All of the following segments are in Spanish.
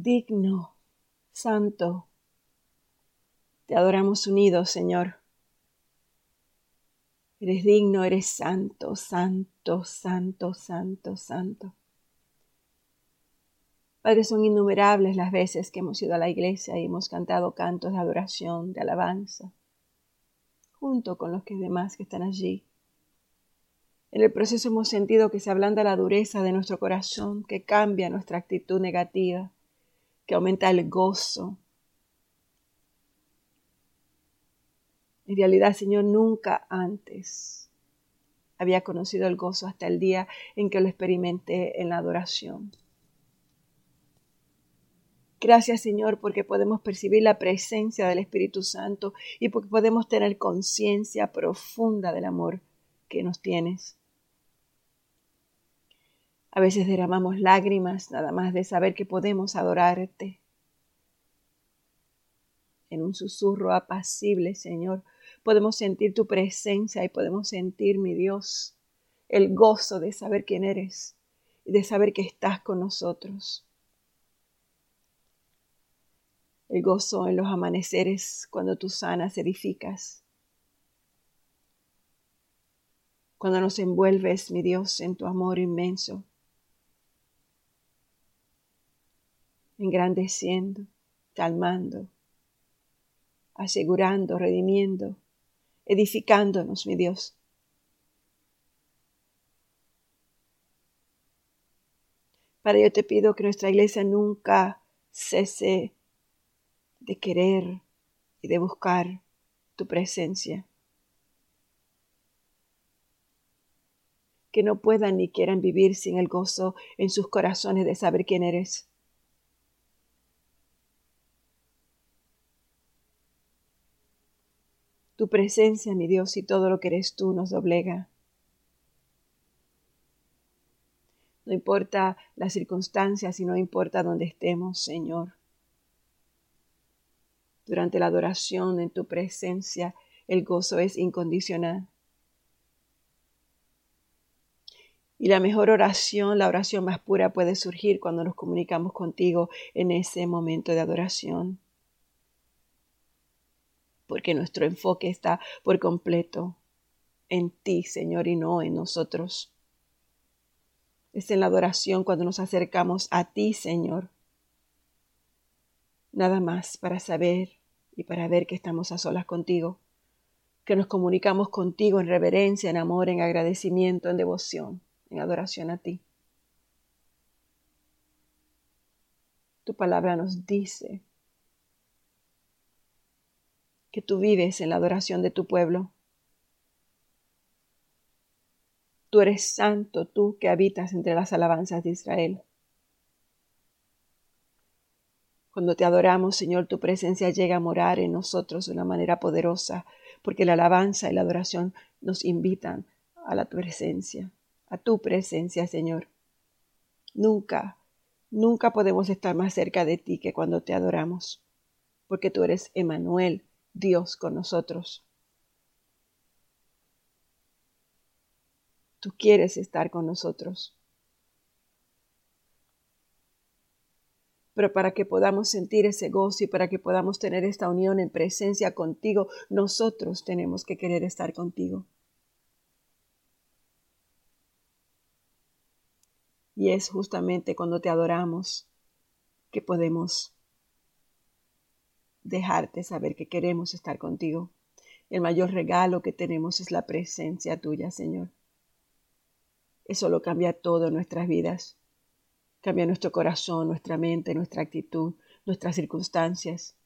digno, santo. Te adoramos unidos, Señor. Eres digno, eres santo, santo, santo, santo, santo. Padre, son innumerables las veces que hemos ido a la iglesia y hemos cantado cantos de adoración, de alabanza, junto con los que demás que están allí. En el proceso hemos sentido que se ablanda la dureza de nuestro corazón, que cambia nuestra actitud negativa, que aumenta el gozo. En realidad, Señor, nunca antes había conocido el gozo hasta el día en que lo experimenté en la adoración. Gracias Señor porque podemos percibir la presencia del Espíritu Santo y porque podemos tener conciencia profunda del amor que nos tienes. A veces derramamos lágrimas nada más de saber que podemos adorarte. En un susurro apacible, Señor, podemos sentir tu presencia y podemos sentir, mi Dios, el gozo de saber quién eres y de saber que estás con nosotros el gozo en los amaneceres cuando tú sanas, edificas. Cuando nos envuelves, mi Dios, en tu amor inmenso, engrandeciendo, calmando, asegurando, redimiendo, edificándonos, mi Dios. Para ello te pido que nuestra iglesia nunca cese de querer y de buscar tu presencia. Que no puedan ni quieran vivir sin el gozo en sus corazones de saber quién eres. Tu presencia, mi Dios, y todo lo que eres tú nos doblega. No importa las circunstancias y no importa dónde estemos, Señor durante la adoración en tu presencia, el gozo es incondicional. Y la mejor oración, la oración más pura puede surgir cuando nos comunicamos contigo en ese momento de adoración. Porque nuestro enfoque está por completo en ti, Señor, y no en nosotros. Es en la adoración cuando nos acercamos a ti, Señor. Nada más para saber y para ver que estamos a solas contigo, que nos comunicamos contigo en reverencia, en amor, en agradecimiento, en devoción, en adoración a ti. Tu palabra nos dice que tú vives en la adoración de tu pueblo. Tú eres santo, tú que habitas entre las alabanzas de Israel. Cuando te adoramos, Señor, tu presencia llega a morar en nosotros de una manera poderosa, porque la alabanza y la adoración nos invitan a la presencia, a tu presencia, Señor. Nunca, nunca podemos estar más cerca de ti que cuando te adoramos, porque tú eres Emanuel, Dios con nosotros. Tú quieres estar con nosotros. pero para que podamos sentir ese gozo y para que podamos tener esta unión en presencia contigo, nosotros tenemos que querer estar contigo. Y es justamente cuando te adoramos que podemos dejarte saber que queremos estar contigo. El mayor regalo que tenemos es la presencia tuya, Señor. Eso lo cambia todo en nuestras vidas. Cambia nuestro corazón, nuestra mente, nuestra actitud, nuestras circunstancias.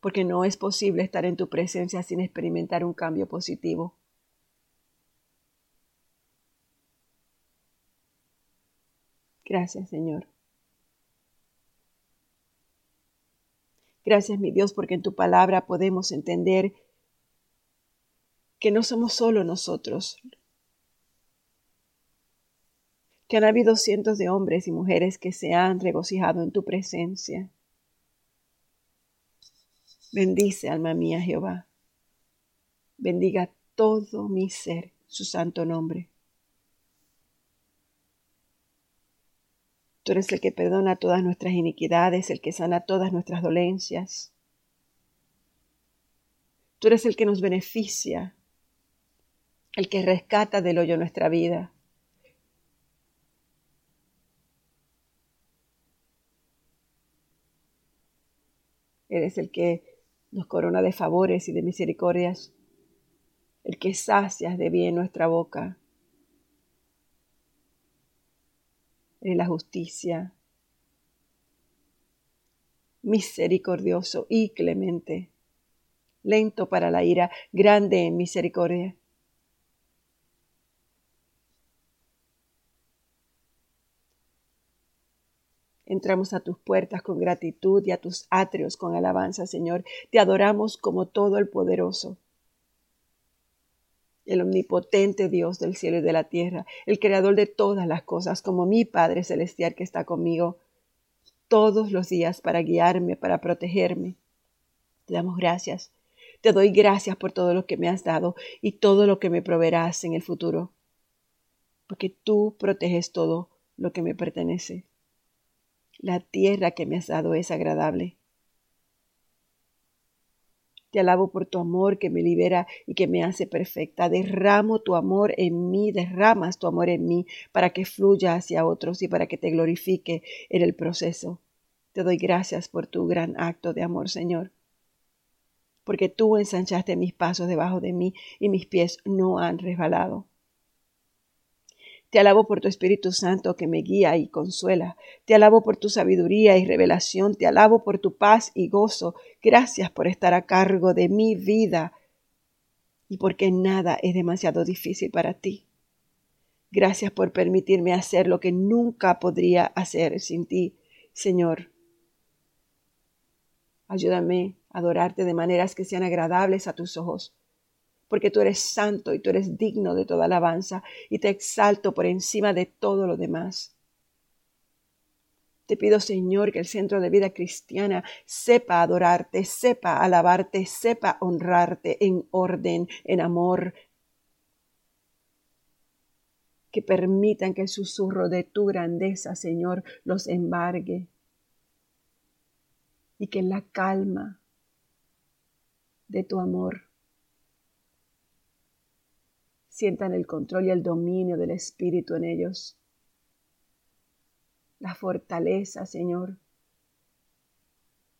Porque no es posible estar en tu presencia sin experimentar un cambio positivo. Gracias, Señor. Gracias, mi Dios, porque en tu palabra podemos entender que no somos solo nosotros que han habido cientos de hombres y mujeres que se han regocijado en tu presencia. Bendice, alma mía, Jehová. Bendiga todo mi ser su santo nombre. Tú eres el que perdona todas nuestras iniquidades, el que sana todas nuestras dolencias. Tú eres el que nos beneficia, el que rescata del hoyo nuestra vida. Eres el que nos corona de favores y de misericordias, el que sacias de bien nuestra boca. Eres la justicia, misericordioso y clemente, lento para la ira, grande en misericordia. Entramos a tus puertas con gratitud y a tus atrios con alabanza, Señor. Te adoramos como todo el poderoso, el omnipotente Dios del cielo y de la tierra, el creador de todas las cosas, como mi Padre celestial que está conmigo todos los días para guiarme, para protegerme. Te damos gracias. Te doy gracias por todo lo que me has dado y todo lo que me proveerás en el futuro, porque tú proteges todo lo que me pertenece. La tierra que me has dado es agradable. Te alabo por tu amor que me libera y que me hace perfecta. Derramo tu amor en mí, derramas tu amor en mí para que fluya hacia otros y para que te glorifique en el proceso. Te doy gracias por tu gran acto de amor, Señor, porque tú ensanchaste mis pasos debajo de mí y mis pies no han resbalado. Te alabo por tu Espíritu Santo que me guía y consuela. Te alabo por tu sabiduría y revelación. Te alabo por tu paz y gozo. Gracias por estar a cargo de mi vida y porque nada es demasiado difícil para ti. Gracias por permitirme hacer lo que nunca podría hacer sin ti, Señor. Ayúdame a adorarte de maneras que sean agradables a tus ojos porque tú eres santo y tú eres digno de toda alabanza y te exalto por encima de todo lo demás. Te pido, Señor, que el centro de vida cristiana sepa adorarte, sepa alabarte, sepa honrarte en orden, en amor. Que permitan que el susurro de tu grandeza, Señor, los embargue. Y que la calma de tu amor sientan el control y el dominio del Espíritu en ellos. La fortaleza, Señor.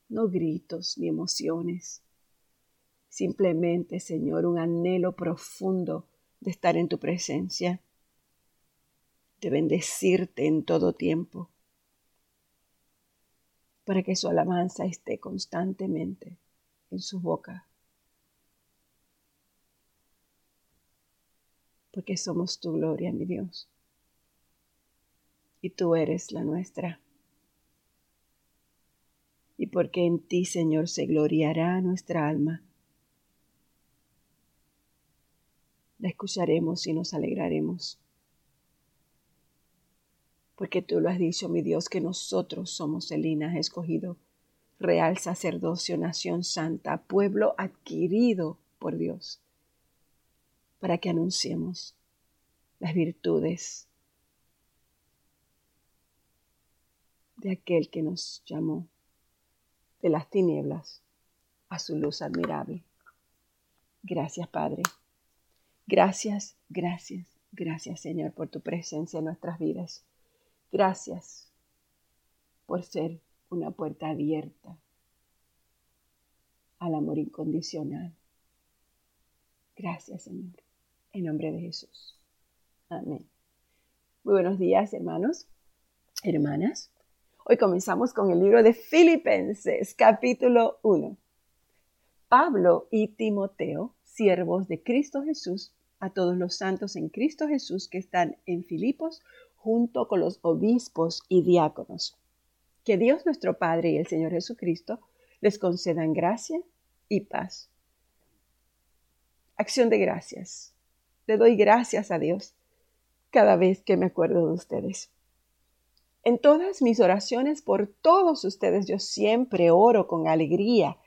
No gritos ni emociones. Simplemente, Señor, un anhelo profundo de estar en tu presencia, de bendecirte en todo tiempo, para que su alabanza esté constantemente en su boca. Porque somos tu gloria, mi Dios. Y tú eres la nuestra. Y porque en ti, Señor, se gloriará nuestra alma. La escucharemos y nos alegraremos. Porque tú lo has dicho, mi Dios, que nosotros somos el linaje escogido, real sacerdocio, nación santa, pueblo adquirido por Dios para que anunciemos las virtudes de aquel que nos llamó de las tinieblas a su luz admirable. Gracias, Padre. Gracias, gracias, gracias, Señor, por tu presencia en nuestras vidas. Gracias por ser una puerta abierta al amor incondicional. Gracias, Señor. En nombre de Jesús. Amén. Muy buenos días, hermanos, hermanas. Hoy comenzamos con el libro de Filipenses, capítulo 1. Pablo y Timoteo, siervos de Cristo Jesús, a todos los santos en Cristo Jesús que están en Filipos, junto con los obispos y diáconos. Que Dios nuestro Padre y el Señor Jesucristo les concedan gracia y paz. Acción de gracias. Le doy gracias a Dios cada vez que me acuerdo de ustedes. En todas mis oraciones por todos ustedes yo siempre oro con alegría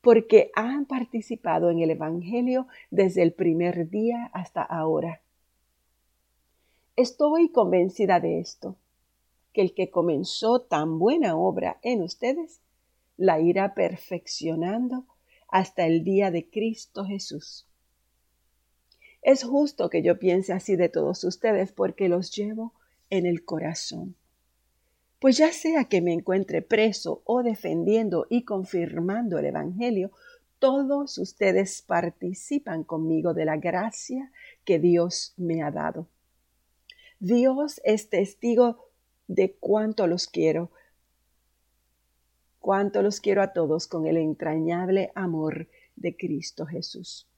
porque han participado en el Evangelio desde el primer día hasta ahora. Estoy convencida de esto, que el que comenzó tan buena obra en ustedes la irá perfeccionando hasta el día de Cristo Jesús. Es justo que yo piense así de todos ustedes porque los llevo en el corazón. Pues ya sea que me encuentre preso o defendiendo y confirmando el Evangelio, todos ustedes participan conmigo de la gracia que Dios me ha dado. Dios es testigo de cuánto los quiero, cuánto los quiero a todos con el entrañable amor de Cristo Jesús.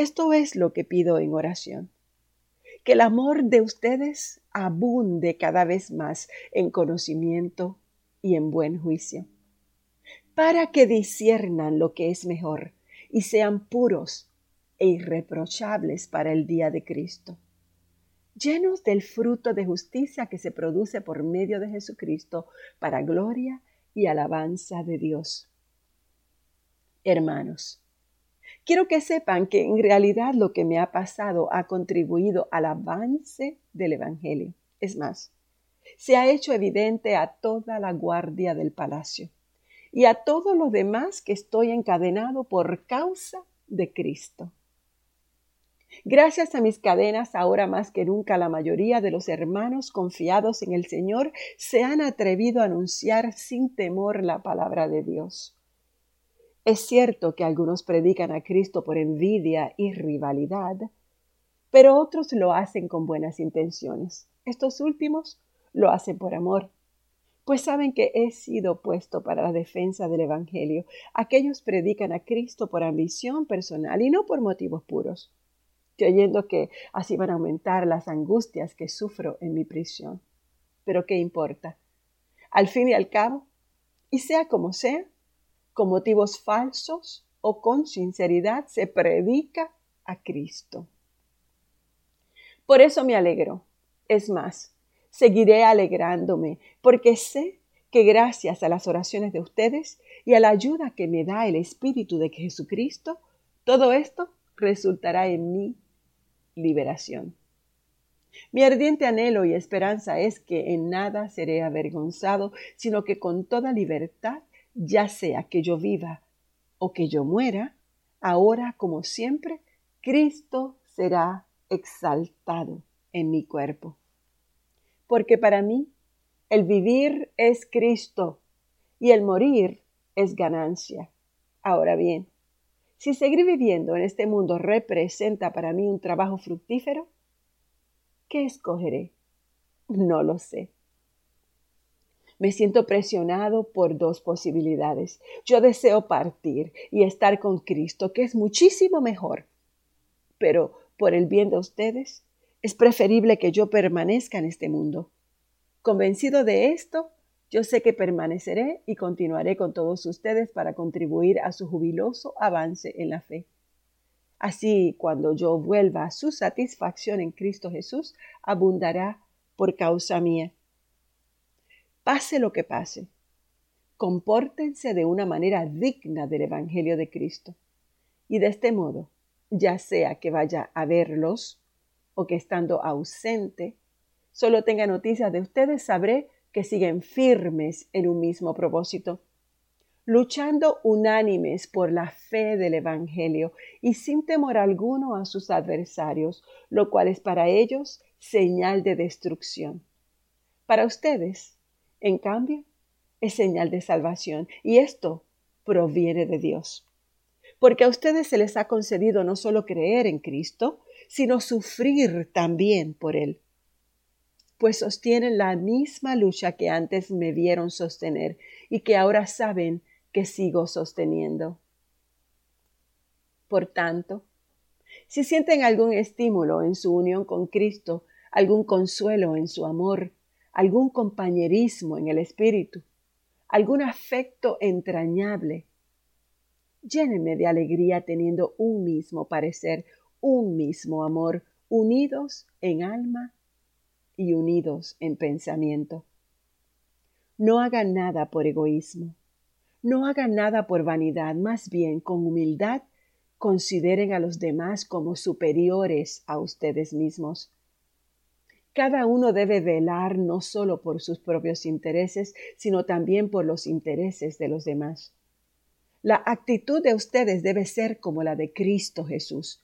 Esto es lo que pido en oración que el amor de ustedes abunde cada vez más en conocimiento y en buen juicio, para que disiernan lo que es mejor y sean puros e irreprochables para el día de Cristo, llenos del fruto de justicia que se produce por medio de Jesucristo para gloria y alabanza de Dios. Hermanos, Quiero que sepan que en realidad lo que me ha pasado ha contribuido al avance del Evangelio. Es más, se ha hecho evidente a toda la guardia del palacio y a todos los demás que estoy encadenado por causa de Cristo. Gracias a mis cadenas, ahora más que nunca la mayoría de los hermanos confiados en el Señor se han atrevido a anunciar sin temor la palabra de Dios. Es cierto que algunos predican a Cristo por envidia y rivalidad, pero otros lo hacen con buenas intenciones. Estos últimos lo hacen por amor, pues saben que he sido puesto para la defensa del Evangelio. Aquellos predican a Cristo por ambición personal y no por motivos puros, creyendo que así van a aumentar las angustias que sufro en mi prisión. Pero ¿qué importa? Al fin y al cabo, y sea como sea, con motivos falsos o con sinceridad se predica a Cristo. Por eso me alegro. Es más, seguiré alegrándome, porque sé que gracias a las oraciones de ustedes y a la ayuda que me da el Espíritu de Jesucristo, todo esto resultará en mi liberación. Mi ardiente anhelo y esperanza es que en nada seré avergonzado, sino que con toda libertad ya sea que yo viva o que yo muera, ahora como siempre, Cristo será exaltado en mi cuerpo. Porque para mí el vivir es Cristo y el morir es ganancia. Ahora bien, si seguir viviendo en este mundo representa para mí un trabajo fructífero, ¿qué escogeré? No lo sé. Me siento presionado por dos posibilidades. Yo deseo partir y estar con Cristo, que es muchísimo mejor. Pero por el bien de ustedes, es preferible que yo permanezca en este mundo. Convencido de esto, yo sé que permaneceré y continuaré con todos ustedes para contribuir a su jubiloso avance en la fe. Así, cuando yo vuelva su satisfacción en Cristo Jesús, abundará por causa mía pase lo que pase, compórtense de una manera digna del Evangelio de Cristo. Y de este modo, ya sea que vaya a verlos o que estando ausente, solo tenga noticias de ustedes, sabré que siguen firmes en un mismo propósito, luchando unánimes por la fe del Evangelio y sin temor alguno a sus adversarios, lo cual es para ellos señal de destrucción. Para ustedes, en cambio, es señal de salvación y esto proviene de Dios. Porque a ustedes se les ha concedido no solo creer en Cristo, sino sufrir también por Él. Pues sostienen la misma lucha que antes me vieron sostener y que ahora saben que sigo sosteniendo. Por tanto, si sienten algún estímulo en su unión con Cristo, algún consuelo en su amor, algún compañerismo en el espíritu, algún afecto entrañable. Llénenme de alegría teniendo un mismo parecer, un mismo amor, unidos en alma y unidos en pensamiento. No hagan nada por egoísmo, no hagan nada por vanidad, más bien con humildad consideren a los demás como superiores a ustedes mismos Cada uno debe velar no solo por sus propios intereses, sino también por los intereses de los demás. La actitud de ustedes debe ser como la de Cristo Jesús,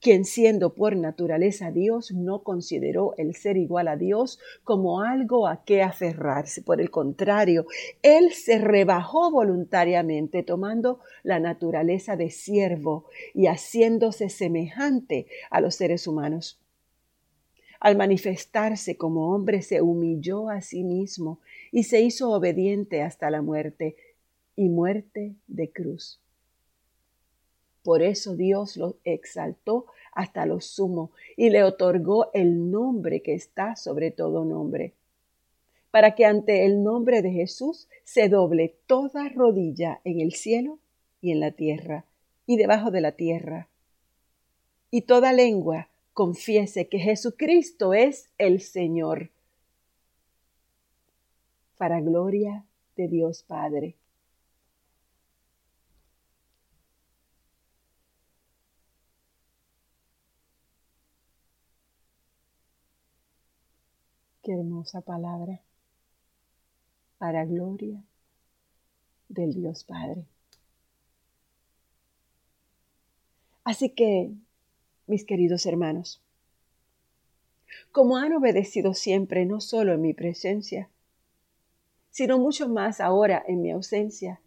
quien siendo por naturaleza Dios no consideró el ser igual a Dios como algo a qué aferrarse. Por el contrario, Él se rebajó voluntariamente tomando la naturaleza de siervo y haciéndose semejante a los seres humanos. Al manifestarse como hombre se humilló a sí mismo y se hizo obediente hasta la muerte y muerte de cruz. Por eso Dios lo exaltó hasta lo sumo y le otorgó el nombre que está sobre todo nombre, para que ante el nombre de Jesús se doble toda rodilla en el cielo y en la tierra y debajo de la tierra, y toda lengua confiese que Jesucristo es el Señor, para gloria de Dios Padre. Qué hermosa palabra. Para gloria del Dios Padre. Así que, mis queridos hermanos, como han obedecido siempre, no solo en mi presencia, sino mucho más ahora en mi ausencia,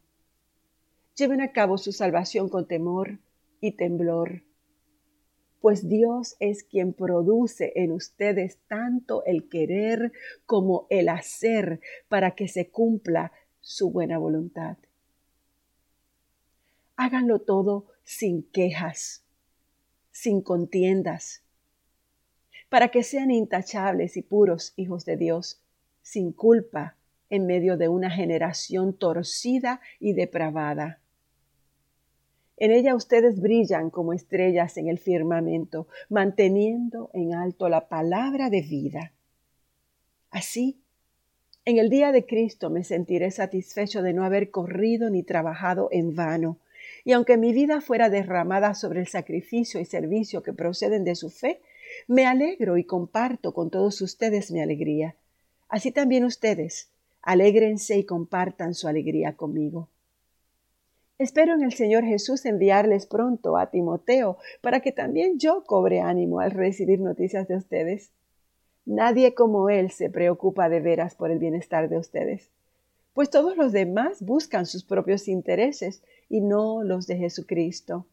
lleven a cabo su salvación con temor y temblor pues Dios es quien produce en ustedes tanto el querer como el hacer para que se cumpla su buena voluntad. Háganlo todo sin quejas, sin contiendas, para que sean intachables y puros hijos de Dios, sin culpa en medio de una generación torcida y depravada en ella ustedes brillan como estrellas en el firmamento, manteniendo en alto la palabra de vida. Así, en el día de Cristo me sentiré satisfecho de no haber corrido ni trabajado en vano, y aunque mi vida fuera derramada sobre el sacrificio y servicio que proceden de su fe, me alegro y comparto con todos ustedes mi alegría. Así también ustedes, alégrense y compartan su alegría conmigo. Espero en el Señor Jesús enviarles pronto a Timoteo para que también yo cobre ánimo al recibir noticias de ustedes. Nadie como Él se preocupa de veras por el bienestar de ustedes, pues todos los demás buscan sus propios intereses y no los de Jesucristo.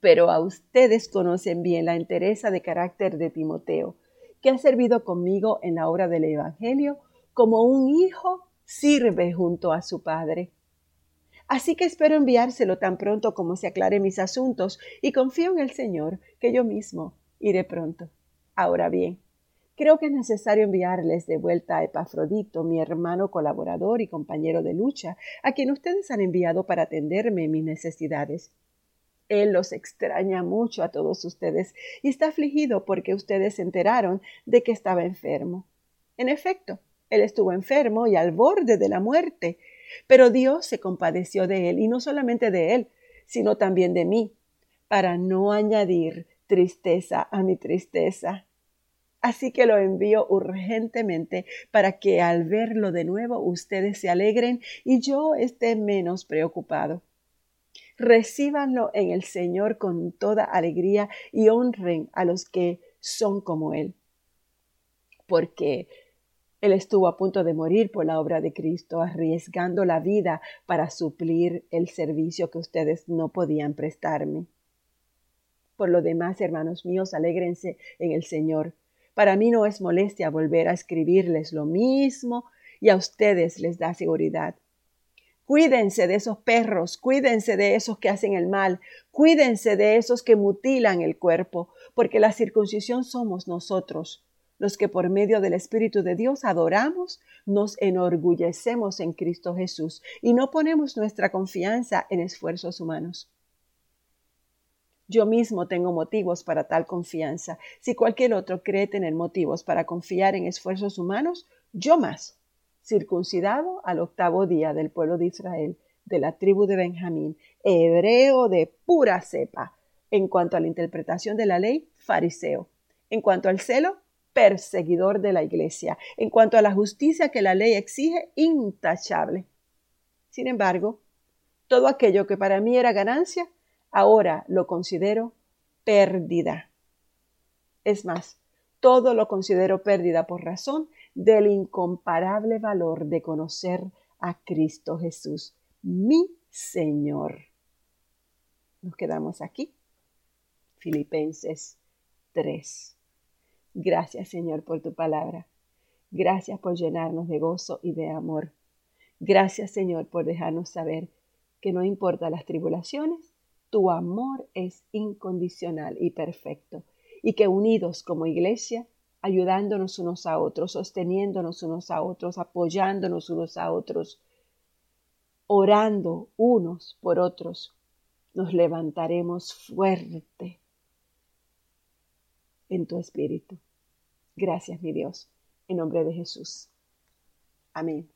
Pero a ustedes conocen bien la entereza de carácter de Timoteo, que ha servido conmigo en la obra del Evangelio como un hijo sirve junto a su padre. Así que espero enviárselo tan pronto como se aclare mis asuntos y confío en el Señor que yo mismo iré pronto. Ahora bien, creo que es necesario enviarles de vuelta a Epafrodito, mi hermano colaborador y compañero de lucha, a quien ustedes han enviado para atenderme en mis necesidades. Él los extraña mucho a todos ustedes y está afligido porque ustedes se enteraron de que estaba enfermo. En efecto, él estuvo enfermo y al borde de la muerte, pero Dios se compadeció de él, y no solamente de él, sino también de mí, para no añadir tristeza a mi tristeza. Así que lo envío urgentemente para que al verlo de nuevo ustedes se alegren y yo esté menos preocupado. Recíbanlo en el Señor con toda alegría y honren a los que son como Él. Porque él estuvo a punto de morir por la obra de Cristo, arriesgando la vida para suplir el servicio que ustedes no podían prestarme. Por lo demás, hermanos míos, alégrense en el Señor. Para mí no es molestia volver a escribirles lo mismo y a ustedes les da seguridad. Cuídense de esos perros, cuídense de esos que hacen el mal, cuídense de esos que mutilan el cuerpo, porque la circuncisión somos nosotros, los que por medio del Espíritu de Dios adoramos, nos enorgullecemos en Cristo Jesús y no ponemos nuestra confianza en esfuerzos humanos. Yo mismo tengo motivos para tal confianza. Si cualquier otro cree tener motivos para confiar en esfuerzos humanos, yo más, circuncidado al octavo día del pueblo de Israel, de la tribu de Benjamín, hebreo de pura cepa, en cuanto a la interpretación de la ley, fariseo, en cuanto al celo, perseguidor de la iglesia. En cuanto a la justicia que la ley exige, intachable. Sin embargo, todo aquello que para mí era ganancia, ahora lo considero pérdida. Es más, todo lo considero pérdida por razón del incomparable valor de conocer a Cristo Jesús, mi Señor. Nos quedamos aquí. Filipenses 3. Gracias Señor por tu palabra. Gracias por llenarnos de gozo y de amor. Gracias Señor por dejarnos saber que no importa las tribulaciones, tu amor es incondicional y perfecto y que unidos como iglesia, ayudándonos unos a otros, sosteniéndonos unos a otros, apoyándonos unos a otros, orando unos por otros, nos levantaremos fuerte en tu espíritu. Gracias, mi Dios, en nombre de Jesús. Amén.